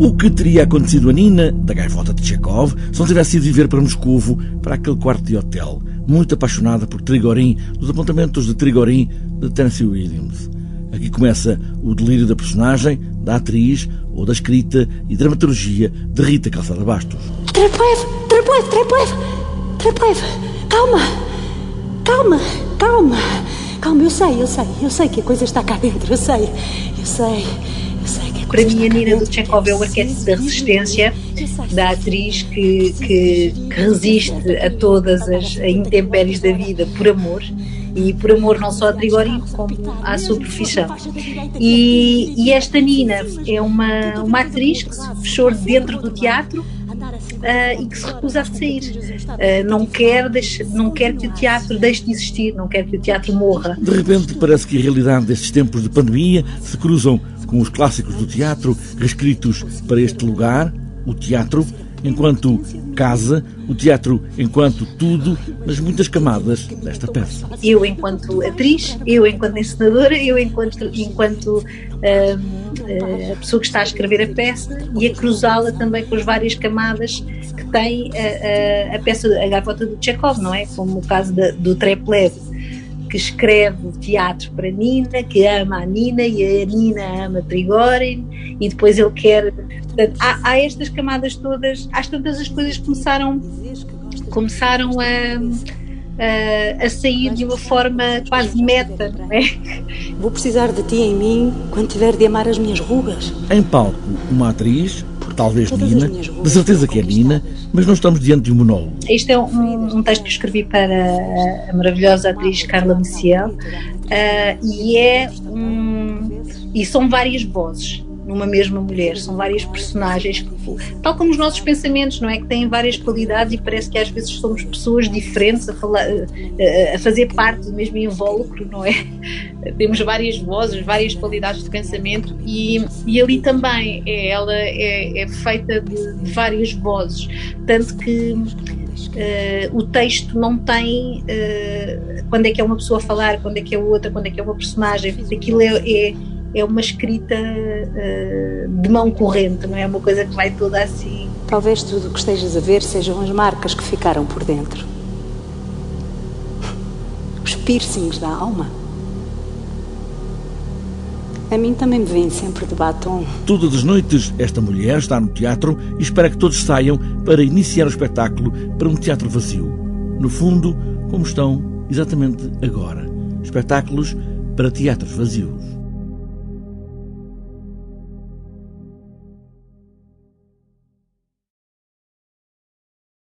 O que teria acontecido a Nina, da gaivota de Chekhov, se não tivesse ido viver para Moscovo, para aquele quarto de hotel, muito apaixonada por Trigorin, dos apontamentos de Trigorin de Tennessee Williams. Aqui começa o delírio da personagem, da atriz ou da escrita e dramaturgia de Rita Calçada Bastos. Treplev, Treplev, Treplev, Treplev, calma, calma, calma, calma, eu sei, eu sei, eu sei que a coisa está cá dentro, eu sei, eu sei, Para mim, a Nina do Chekhov é o arquétipo da resistência, da atriz que, que, que resiste a todas as intempéries da vida por amor e por amor não só a Trigorin como à sua profissão. E, e, esta Nina é uma, uma atriz que se fechou dentro do teatro uh, e que se recusa a sair. Uh, não, quer deixe, não quer que o teatro deixe de existir, não quer que o teatro morra. De repente parece que a realidade destes tempos de pandemia se cruzam com os clássicos do teatro, reescritos para este lugar, o teatro, enquanto casa, o teatro enquanto tudo, nas muitas camadas desta peça. Eu enquanto atriz, eu enquanto encenadora, eu enquanto, enquanto uh, a pessoa que está a escrever a peça e a cruzá-la também com as várias camadas que tem a, a, a peça, a gavota do Chekhov, não é? Como o caso da, do Treplev que escreve teatro para Nina, que ama a Nina e a Nina ama Trigorin e depois ele quer. Portanto, há, há, estas camadas todas, às tantas as coisas começaram, começaram a, a, a, sair de uma forma quase meta, não é? Vou precisar de ti em mim quando tiver de amar as minhas rugas. Em palco, uma atriz, talvez Nina, de certeza que é Nina, mas não estamos diante de um monólogo. Este é um, um texto que escrevi para a maravilhosa atriz Carla Maciel uh, e é um, e são várias vozes numa mesma mulher, são várias personagens, tal como os nossos pensamentos, não é? Que têm várias qualidades e parece que às vezes somos pessoas diferentes a, falar, a fazer parte do mesmo invólucro, não é? Temos várias vozes, várias qualidades de pensamento e, e ali também é, ela é, é feita de, de, várias vozes, tanto que Uh, o texto não tem uh, quando é que é uma pessoa a falar, quando é que é outra, quando é que é uma personagem, aquilo é, é é uma escrita uh, de mão corrente, não é uma coisa que vai toda assim. Talvez tudo o que estejas a ver sejam as marcas que ficaram por dentro. Os piercings da alma. A mim também me vem sempre de batom. Todas as noites, esta mulher está no teatro e espera que todos saiam para iniciar o espetáculo para um teatro vazio. No fundo, como estão exatamente agora. Espetáculos para teatros vazios.